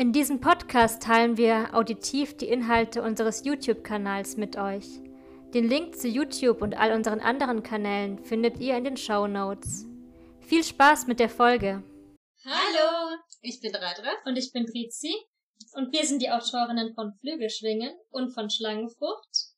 In diesem Podcast teilen wir auditiv die Inhalte unseres YouTube-Kanals mit euch. Den Link zu YouTube und all unseren anderen Kanälen findet ihr in den Show Notes. Viel Spaß mit der Folge! Hallo, ich bin Radra und ich bin Rizi und wir sind die Autorinnen von Flügelschwingen und von Schlangenfrucht.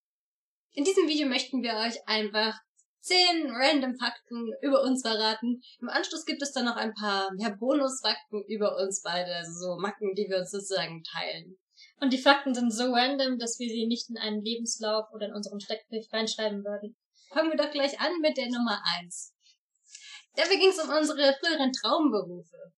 In diesem Video möchten wir euch einfach zehn random Fakten über uns verraten. Im Anschluss gibt es dann noch ein paar ja, Bonusfakten über uns beide, also so Macken, die wir uns sozusagen teilen. Und die Fakten sind so random, dass wir sie nicht in einen Lebenslauf oder in unseren Steckbrief reinschreiben würden. Fangen wir doch gleich an mit der Nummer eins. Dabei ging es um unsere früheren Traumberufe.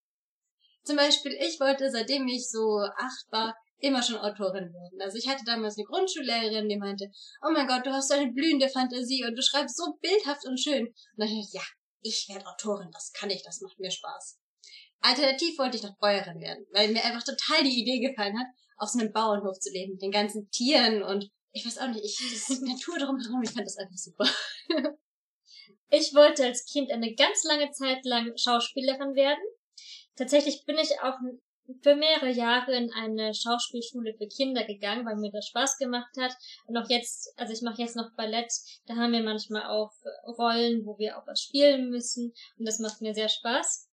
Zum Beispiel, ich wollte, seitdem ich so acht war, immer schon Autorin werden. Also ich hatte damals eine Grundschullehrerin, die meinte, oh mein Gott, du hast so eine blühende Fantasie und du schreibst so bildhaft und schön. Und dann dachte ich, ja, ich werde Autorin, das kann ich, das macht mir Spaß. Alternativ wollte ich noch Bäuerin werden, weil mir einfach total die Idee gefallen hat, auf so einem Bauernhof zu leben, mit den ganzen Tieren und ich weiß auch nicht, ich, das Natur drumherum, ich fand das einfach super. ich wollte als Kind eine ganz lange Zeit lang Schauspielerin werden. Tatsächlich bin ich auch für mehrere Jahre in eine Schauspielschule für Kinder gegangen, weil mir das Spaß gemacht hat. Und auch jetzt, also ich mache jetzt noch Ballett, da haben wir manchmal auch Rollen, wo wir auch was spielen müssen. Und das macht mir sehr Spaß.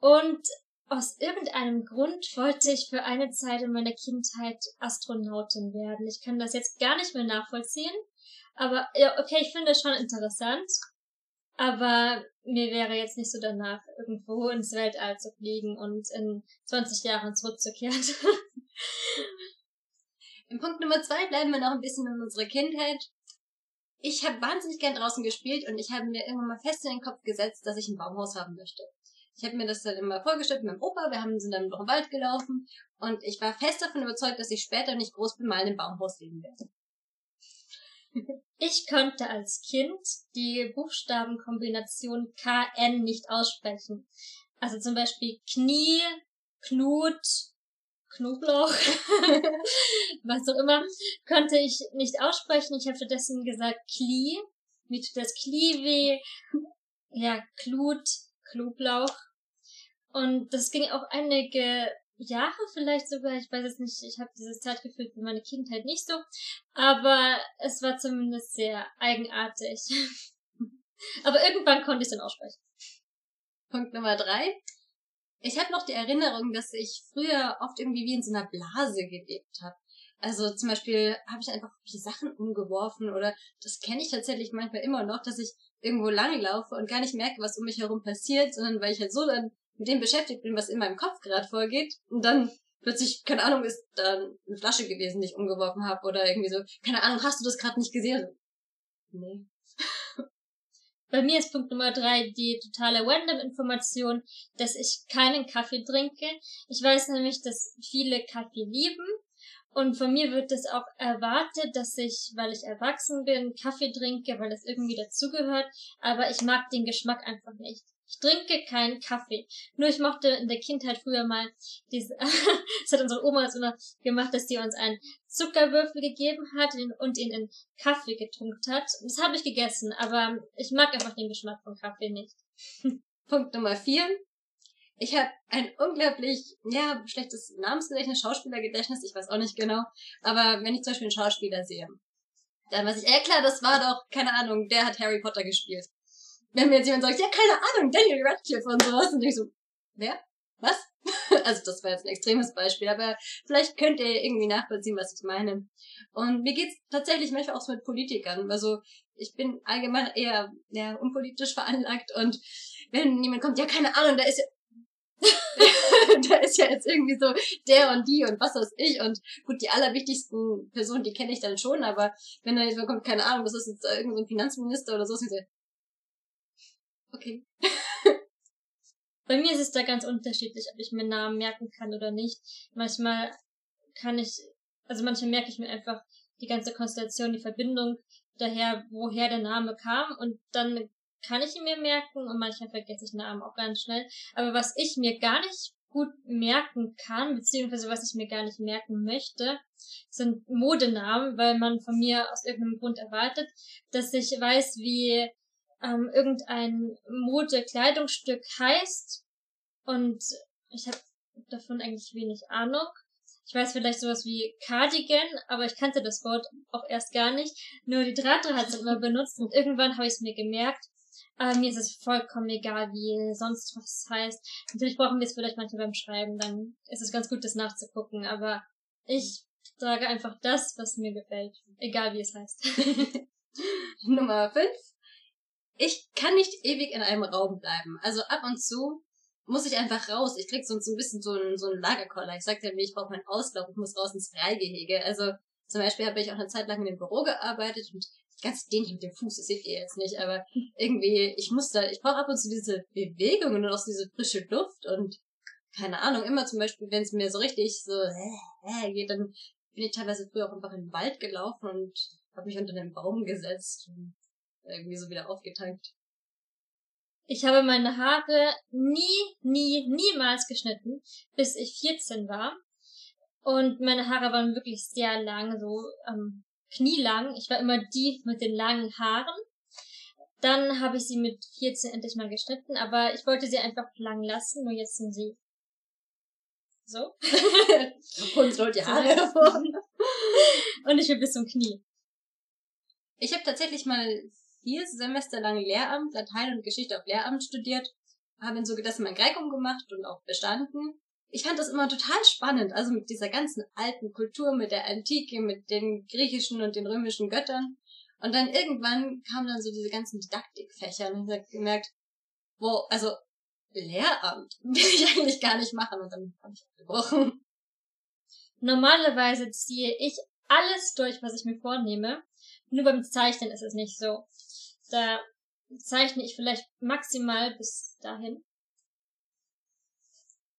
Und aus irgendeinem Grund wollte ich für eine Zeit in meiner Kindheit Astronautin werden. Ich kann das jetzt gar nicht mehr nachvollziehen. Aber ja, okay, ich finde es schon interessant. Aber mir wäre jetzt nicht so danach, irgendwo ins Weltall zu fliegen und in 20 Jahren zurückzukehren. Im Punkt Nummer zwei bleiben wir noch ein bisschen in unserer Kindheit. Ich habe wahnsinnig gern draußen gespielt und ich habe mir irgendwann mal fest in den Kopf gesetzt, dass ich ein Baumhaus haben möchte. Ich habe mir das dann immer vorgestellt mit meinem Opa, wir haben sind dann durch den Wald gelaufen und ich war fest davon überzeugt, dass ich später nicht groß bin, mal in einem Baumhaus leben werde. Ich konnte als Kind die Buchstabenkombination KN nicht aussprechen. Also zum Beispiel Knie, Knut, Knoblauch, was auch immer, konnte ich nicht aussprechen. Ich habe stattdessen gesagt Kli, mir tut das Kli weh, ja, Klut, Knoblauch. Und das ging auch einige Jahre vielleicht sogar, ich weiß es nicht, ich habe dieses Zeitgefühl für meine Kindheit nicht so, aber es war zumindest sehr eigenartig. aber irgendwann konnte ich es dann aussprechen. Punkt Nummer drei. Ich habe noch die Erinnerung, dass ich früher oft irgendwie wie in so einer Blase gelebt habe. Also zum Beispiel habe ich einfach die Sachen umgeworfen oder das kenne ich tatsächlich manchmal immer noch, dass ich irgendwo langlaufe und gar nicht merke, was um mich herum passiert, sondern weil ich halt so dann mit dem beschäftigt bin, was in meinem Kopf gerade vorgeht und dann plötzlich, keine Ahnung, ist da eine Flasche gewesen, die ich umgeworfen habe oder irgendwie so, keine Ahnung, hast du das gerade nicht gesehen? Nee. Bei mir ist Punkt Nummer drei die totale Random-Information, dass ich keinen Kaffee trinke. Ich weiß nämlich, dass viele Kaffee lieben. Und von mir wird es auch erwartet, dass ich, weil ich erwachsen bin, Kaffee trinke, weil es irgendwie dazugehört. Aber ich mag den Geschmack einfach nicht. Ich trinke keinen Kaffee. Nur ich mochte in der Kindheit früher mal diese, das hat unsere Oma uns gemacht, dass die uns einen Zuckerwürfel gegeben hat und ihn in Kaffee getunkt hat. Das habe ich gegessen, aber ich mag einfach den Geschmack von Kaffee nicht. Punkt Nummer vier. Ich habe ein unglaublich, ja, schlechtes Namensgedächtnis, Schauspielergedächtnis, ich weiß auch nicht genau. Aber wenn ich zum Beispiel einen Schauspieler sehe, dann weiß ich, äh klar, das war doch, keine Ahnung, der hat Harry Potter gespielt wenn mir jetzt jemand sagt, ja, keine Ahnung, Daniel Radcliffe und sowas, und ich so, wer? Was? also das war jetzt ein extremes Beispiel, aber vielleicht könnt ihr irgendwie nachvollziehen, was ich meine. Und mir geht's tatsächlich manchmal auch so mit Politikern. Also ich bin allgemein eher ja, unpolitisch veranlagt und wenn jemand kommt, ja, keine Ahnung, da ist ja da ist ja jetzt irgendwie so der und die und was weiß ich und gut, die allerwichtigsten Personen, die kenne ich dann schon, aber wenn da jetzt kommt, keine Ahnung, das ist jetzt irgendein Finanzminister oder so, ist ich so, Okay. Bei mir ist es da ganz unterschiedlich, ob ich mir Namen merken kann oder nicht. Manchmal kann ich, also manchmal merke ich mir einfach die ganze Konstellation, die Verbindung daher, woher der Name kam und dann kann ich ihn mir merken und manchmal vergesse ich Namen auch ganz schnell. Aber was ich mir gar nicht gut merken kann, beziehungsweise was ich mir gar nicht merken möchte, sind Modenamen, weil man von mir aus irgendeinem Grund erwartet, dass ich weiß, wie ähm, irgendein Modekleidungsstück heißt und ich habe davon eigentlich wenig Ahnung. Ich weiß vielleicht sowas wie Cardigan, aber ich kannte das Wort auch erst gar nicht. Nur die Drahtre hat es immer benutzt und irgendwann habe ich es mir gemerkt aber mir ist es vollkommen egal, wie sonst was heißt. Natürlich brauchen wir es vielleicht manchmal beim Schreiben, dann ist es ganz gut, das nachzugucken. Aber ich trage einfach das, was mir gefällt. Egal, wie es heißt. Nummer 5. Ich kann nicht ewig in einem Raum bleiben. Also ab und zu muss ich einfach raus. Ich krieg sonst so ein bisschen so einen, so einen Lagerkoller. Ich sagte ja, ich brauche meinen Auslauf, ich muss raus ins Freigehege. Also zum Beispiel habe ich auch eine Zeit lang in dem Büro gearbeitet und ganz dehnlich mit dem Fuß, das seht ihr jetzt nicht, aber irgendwie, ich muss da, ich brauche ab und zu diese Bewegung und auch diese frische Luft und keine Ahnung, immer zum Beispiel, wenn es mir so richtig so äh, äh, geht, dann bin ich teilweise früher auch einfach in den Wald gelaufen und habe mich unter einen Baum gesetzt und irgendwie so wieder aufgetankt. Ich habe meine Haare nie, nie, niemals geschnitten, bis ich 14 war. Und meine Haare waren wirklich sehr lang, so ähm, knielang. Ich war immer die mit den langen Haaren. Dann habe ich sie mit 14 endlich mal geschnitten, aber ich wollte sie einfach lang lassen, nur jetzt sind sie so. Kunst holt die Haare hervor. Und ich bin bis zum Knie. Ich habe tatsächlich mal vier Semester lang Lehramt, Latein und Geschichte auf Lehramt studiert, habe in so Gedessen mein Greikum gemacht und auch bestanden ich fand das immer total spannend, also mit dieser ganzen alten Kultur, mit der Antike, mit den griechischen und den römischen Göttern. Und dann irgendwann kamen dann so diese ganzen Didaktikfächer und ich habe gemerkt, wow, also Lehramt will ich eigentlich gar nicht machen und dann habe ich abgebrochen. Normalerweise ziehe ich alles durch, was ich mir vornehme. Nur beim Zeichnen ist es nicht so. Da zeichne ich vielleicht maximal bis dahin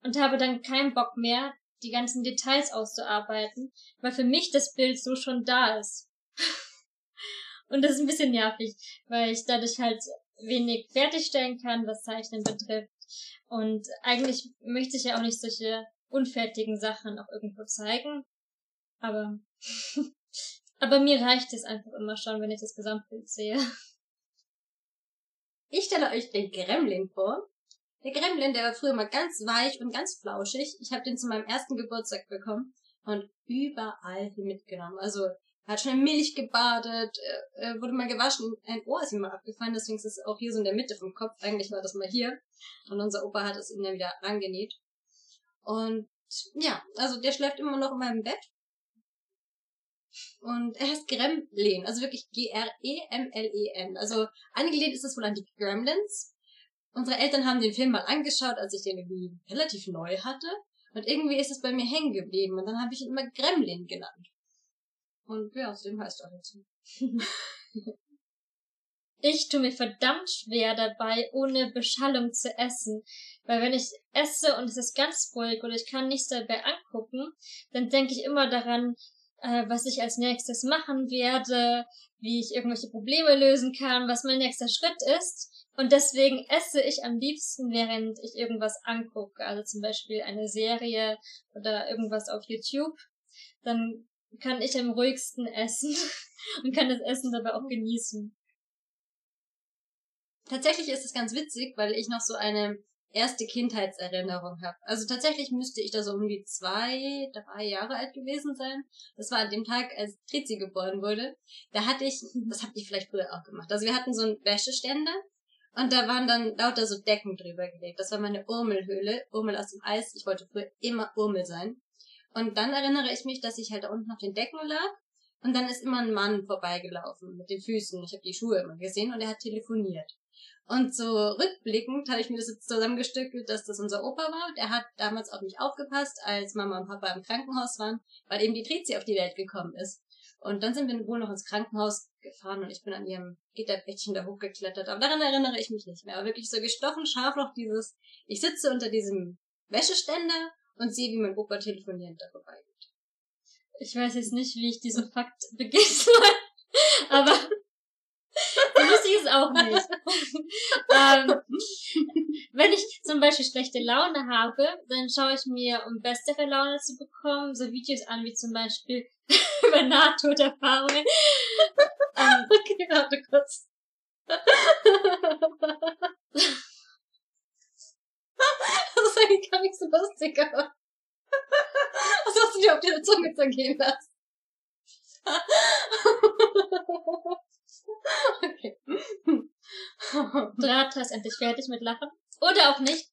und habe dann keinen Bock mehr, die ganzen Details auszuarbeiten, weil für mich das Bild so schon da ist. und das ist ein bisschen nervig, weil ich dadurch halt wenig fertigstellen kann, was Zeichnen betrifft. Und eigentlich möchte ich ja auch nicht solche unfertigen Sachen auch irgendwo zeigen. Aber, aber mir reicht es einfach immer schon, wenn ich das Gesamtbild sehe. Ich stelle euch den Gremlin vor. Der Gremlin, der war früher mal ganz weich und ganz flauschig. Ich habe den zu meinem ersten Geburtstag bekommen und überall mitgenommen. Also hat schon in Milch gebadet, äh, wurde mal gewaschen, ein Ohr ist ihm mal abgefallen, deswegen ist es auch hier so in der Mitte vom Kopf. Eigentlich war das mal hier. Und unser Opa hat es ihm dann wieder angenäht. Und ja, also der schläft immer noch in meinem Bett. Und er heißt Gremlin, also wirklich G-R-E-M-L-E-N. Also angelehnt ist das wohl an die Gremlins. Unsere Eltern haben den Film mal angeschaut, als ich den irgendwie relativ neu hatte. Und irgendwie ist es bei mir hängen geblieben. Und dann habe ich ihn immer Gremlin genannt. Und ja, aus dem heißt er jetzt. ich tue mir verdammt schwer dabei, ohne Beschallung zu essen. Weil wenn ich esse und es ist ganz ruhig oder ich kann nichts dabei angucken, dann denke ich immer daran, äh, was ich als nächstes machen werde, wie ich irgendwelche Probleme lösen kann, was mein nächster Schritt ist. Und deswegen esse ich am liebsten, während ich irgendwas angucke, also zum Beispiel eine Serie oder irgendwas auf YouTube. Dann kann ich am ruhigsten essen und kann das Essen dabei auch genießen. Tatsächlich ist es ganz witzig, weil ich noch so eine erste Kindheitserinnerung habe. Also tatsächlich müsste ich da so um die zwei, drei Jahre alt gewesen sein. Das war an dem Tag, als Trizi geboren wurde. Da hatte ich, das habt ihr vielleicht früher auch gemacht. Also wir hatten so einen Wäscheständer und da waren dann lauter so Decken drüber gelegt. Das war meine Urmelhöhle, Urmel aus dem Eis. Ich wollte früher immer Urmel sein. Und dann erinnere ich mich, dass ich halt da unten auf den Decken lag. Und dann ist immer ein Mann vorbeigelaufen mit den Füßen. Ich habe die Schuhe immer gesehen und er hat telefoniert. Und so rückblickend habe ich mir das jetzt zusammengestückelt, dass das unser Opa war. Der hat damals auf mich aufgepasst, als Mama und Papa im Krankenhaus waren, weil eben die Trizi auf die Welt gekommen ist. Und dann sind wir wohl noch ins Krankenhaus gefahren und ich bin an ihrem Gitterbettchen da hochgeklettert. Aber daran erinnere ich mich nicht mehr. Aber wirklich so gestochen scharf noch dieses, ich sitze unter diesem Wäscheständer und sehe, wie mein Opa telefonierend da vorbeigeht. Ich weiß jetzt nicht, wie ich diesen Fakt beginnen soll, aber lustig ist es auch nicht. ähm, wenn ich zum Beispiel schlechte Laune habe, dann schaue ich mir, um bessere Laune zu bekommen, so Videos an, wie zum Beispiel über Nahtoderfahrungen. ähm, okay, warte kurz. das ist eigentlich gar nicht so lustig, aber. Was hast du dir auf die Zunge zergehen lassen? okay. Drata ist endlich fertig mit Lachen. Oder auch nicht.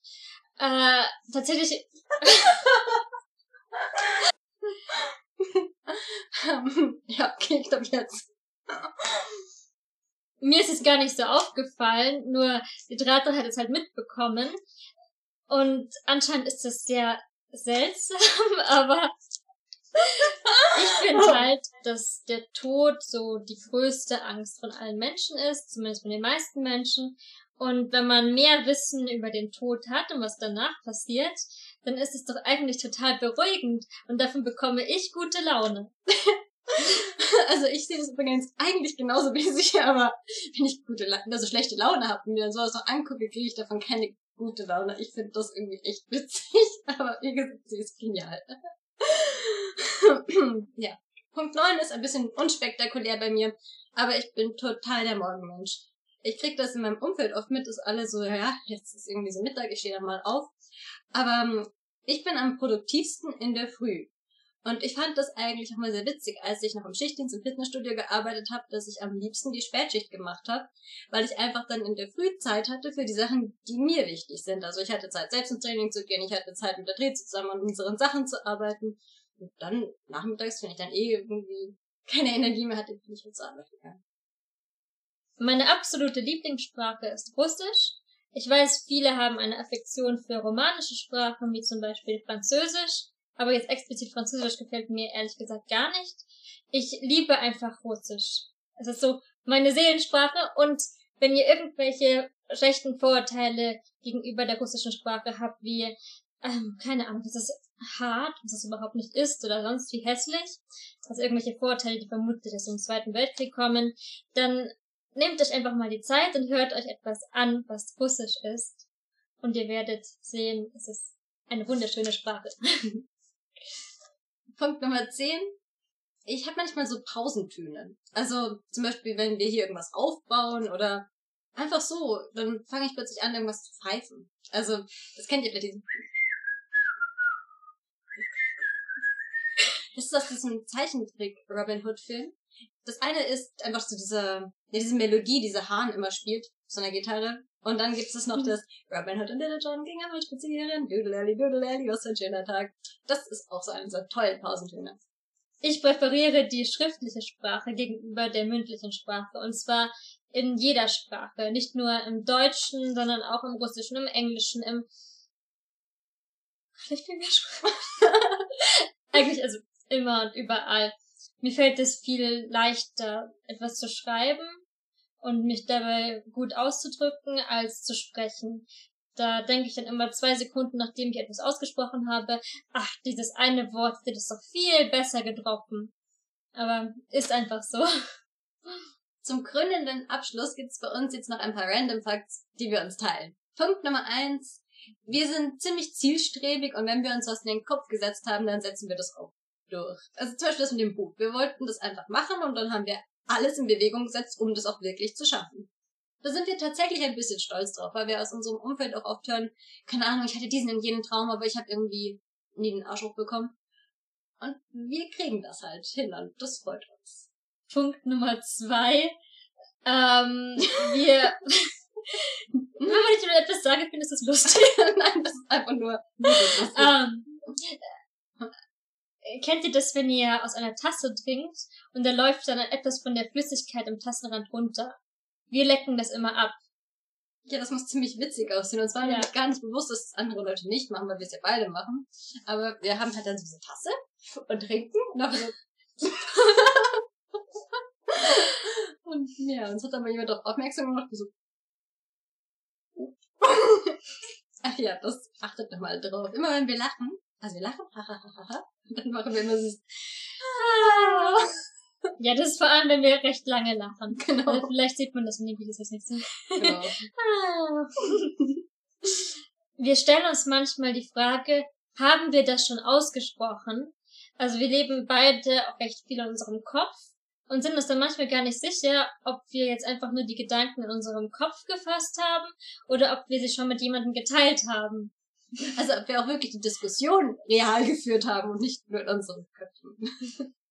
Äh, tatsächlich. ja, okay, ich glaube jetzt. Mir ist es gar nicht so aufgefallen, nur die Drata hat es halt mitbekommen. Und anscheinend ist das sehr seltsam, aber ich finde halt, dass der Tod so die größte Angst von allen Menschen ist, zumindest von den meisten Menschen. Und wenn man mehr Wissen über den Tod hat und was danach passiert, dann ist es doch eigentlich total beruhigend und davon bekomme ich gute Laune. also ich sehe das übrigens eigentlich genauso wie Sie, aber wenn ich gute Laune, also schlechte Laune habe und mir dann sowas noch angucke, kriege ich davon keine gute Laune. Ich finde das irgendwie echt witzig, aber wie gesagt, sie ist genial. Ja. Punkt 9 ist ein bisschen unspektakulär bei mir, aber ich bin total der Morgenmensch. Ich krieg das in meinem Umfeld oft mit, dass alle so, ja, jetzt ist irgendwie so Mittag, ich stehe dann mal auf. Aber ähm, ich bin am produktivsten in der Früh. Und ich fand das eigentlich auch mal sehr witzig, als ich noch im Schichtdienst im Fitnessstudio gearbeitet habe, dass ich am liebsten die Spätschicht gemacht habe, weil ich einfach dann in der Frühzeit hatte für die Sachen, die mir wichtig sind. Also ich hatte Zeit, selbst ins Training zu gehen, ich hatte Zeit, mit der Dreh zusammen an unseren Sachen zu arbeiten. Und dann nachmittags, wenn ich dann eh irgendwie keine Energie mehr hatte, bin ich halt zur Arbeit gegangen. Meine absolute Lieblingssprache ist Russisch. Ich weiß, viele haben eine Affektion für romanische Sprachen, wie zum Beispiel Französisch. Aber jetzt explizit Französisch gefällt mir ehrlich gesagt gar nicht. Ich liebe einfach Russisch. Es ist so meine Seelensprache und wenn ihr irgendwelche schlechten Vorurteile gegenüber der russischen Sprache habt, wie, ähm, keine Ahnung, das ist hart, was es überhaupt nicht ist oder sonst wie hässlich, also irgendwelche Vorurteile, die vermutlich aus dem Zweiten Weltkrieg kommen, dann nehmt euch einfach mal die Zeit und hört euch etwas an, was Russisch ist. Und ihr werdet sehen, es ist eine wunderschöne Sprache. Punkt Nummer 10. Ich habe manchmal so Pausentöne. Also zum Beispiel, wenn wir hier irgendwas aufbauen oder einfach so, dann fange ich plötzlich an, irgendwas zu pfeifen. Also, das kennt ihr vielleicht diesen. Das ist aus diesem Zeichentrick Robin Hood Film. Das eine ist einfach so diese, ja, diese Melodie, diese Hahn immer spielt, so einer Gitarre. Und dann gibt es noch mhm. das Robin Hood und Little John gingen einmal spazieren, Doodle Doodle was ein schöner Tag. Das ist auch so ein so tollen Pausentöne. Ich präferiere die schriftliche Sprache gegenüber der mündlichen Sprache. Und zwar in jeder Sprache. Nicht nur im Deutschen, sondern auch im Russischen, im Englischen, im... Vielleicht viel mehr Sprache. Eigentlich, also immer und überall. Mir fällt es viel leichter, etwas zu schreiben und mich dabei gut auszudrücken, als zu sprechen. Da denke ich dann immer zwei Sekunden, nachdem ich etwas ausgesprochen habe, ach, dieses eine Wort wird es doch viel besser getroffen. Aber ist einfach so. Zum krönenden Abschluss gibt's bei uns jetzt noch ein paar Random Facts, die wir uns teilen. Punkt Nummer eins. Wir sind ziemlich zielstrebig und wenn wir uns was in den Kopf gesetzt haben, dann setzen wir das auch durch. Also zum Beispiel das mit dem Buch. Wir wollten das einfach machen und dann haben wir alles in Bewegung gesetzt, um das auch wirklich zu schaffen. Da sind wir tatsächlich ein bisschen stolz drauf, weil wir aus unserem Umfeld auch oft hören, keine Ahnung, ich hatte diesen und jenen Traum, aber ich habe irgendwie nie den Arsch hochbekommen. Und wir kriegen das halt hin und das freut uns. Punkt Nummer zwei. Ähm, wir... Wenn man nicht über etwas sagen, findest du es lustig. Nein, das ist einfach nur. Ähm, kennt ihr das, wenn ihr aus einer Tasse trinkt und da läuft dann etwas von der Flüssigkeit im Tassenrand runter? Wir lecken das immer ab. Ja, das muss ziemlich witzig aussehen. Und zwar ja. mir gar nicht bewusst, dass das andere Leute nicht machen, weil wir es ja beide machen. Aber wir haben halt dann so diese Tasse und trinken und dann so. und ja, uns hat aber jemand darauf aufmerksam gemacht, so. Ach ja, das achtet nochmal drauf. Immer wenn wir lachen, also wir lachen, hahaha, dann machen wir immer so, Ja, das ist vor allem, wenn wir recht lange lachen. Genau. Also vielleicht sieht man das in den Videos jetzt nicht so. genau. Ah. Wir stellen uns manchmal die Frage, haben wir das schon ausgesprochen? Also wir leben beide auch recht viel in unserem Kopf und sind uns dann manchmal gar nicht sicher, ob wir jetzt einfach nur die Gedanken in unserem Kopf gefasst haben oder ob wir sie schon mit jemandem geteilt haben. Also ob wir auch wirklich die Diskussion real geführt haben und nicht nur in unseren Köpfen.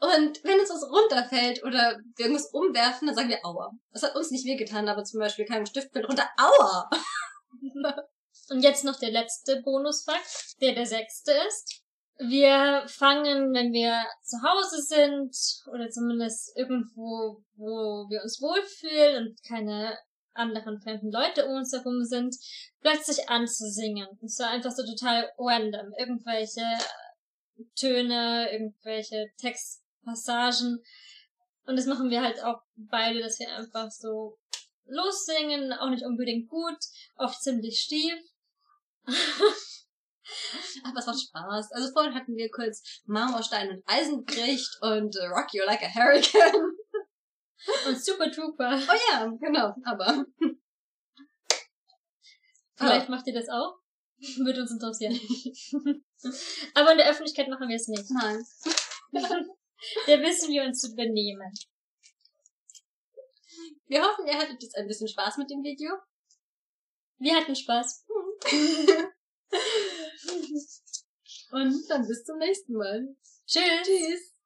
Und wenn uns was runterfällt oder wir irgendwas umwerfen, dann sagen wir Aua. Das hat uns nicht wehgetan, aber zum Beispiel kein Stift fällt runter. Aua! Und jetzt noch der letzte Bonusfakt, der der sechste ist. Wir fangen, wenn wir zu Hause sind oder zumindest irgendwo, wo wir uns wohlfühlen und keine anderen fremden Leute um uns herum sind, plötzlich an zu singen. Und zwar einfach so total random. Irgendwelche Töne, irgendwelche Textpassagen. Und das machen wir halt auch beide, dass wir einfach so lossingen, auch nicht unbedingt gut, oft ziemlich stief. Aber es macht Spaß. Also vorhin hatten wir kurz Marmorstein und Eisenbricht und äh, Rock You Like a Hurricane. Und Super Trooper. Oh ja, genau, aber. Vielleicht macht ihr das auch. Würde uns interessieren. Aber in der Öffentlichkeit machen wir es nicht. Nein. Da wissen wir uns zu benehmen. Wir hoffen, ihr hattet jetzt ein bisschen Spaß mit dem Video. Wir hatten Spaß. Und dann bis zum nächsten Mal. Tschüss. Tschüss.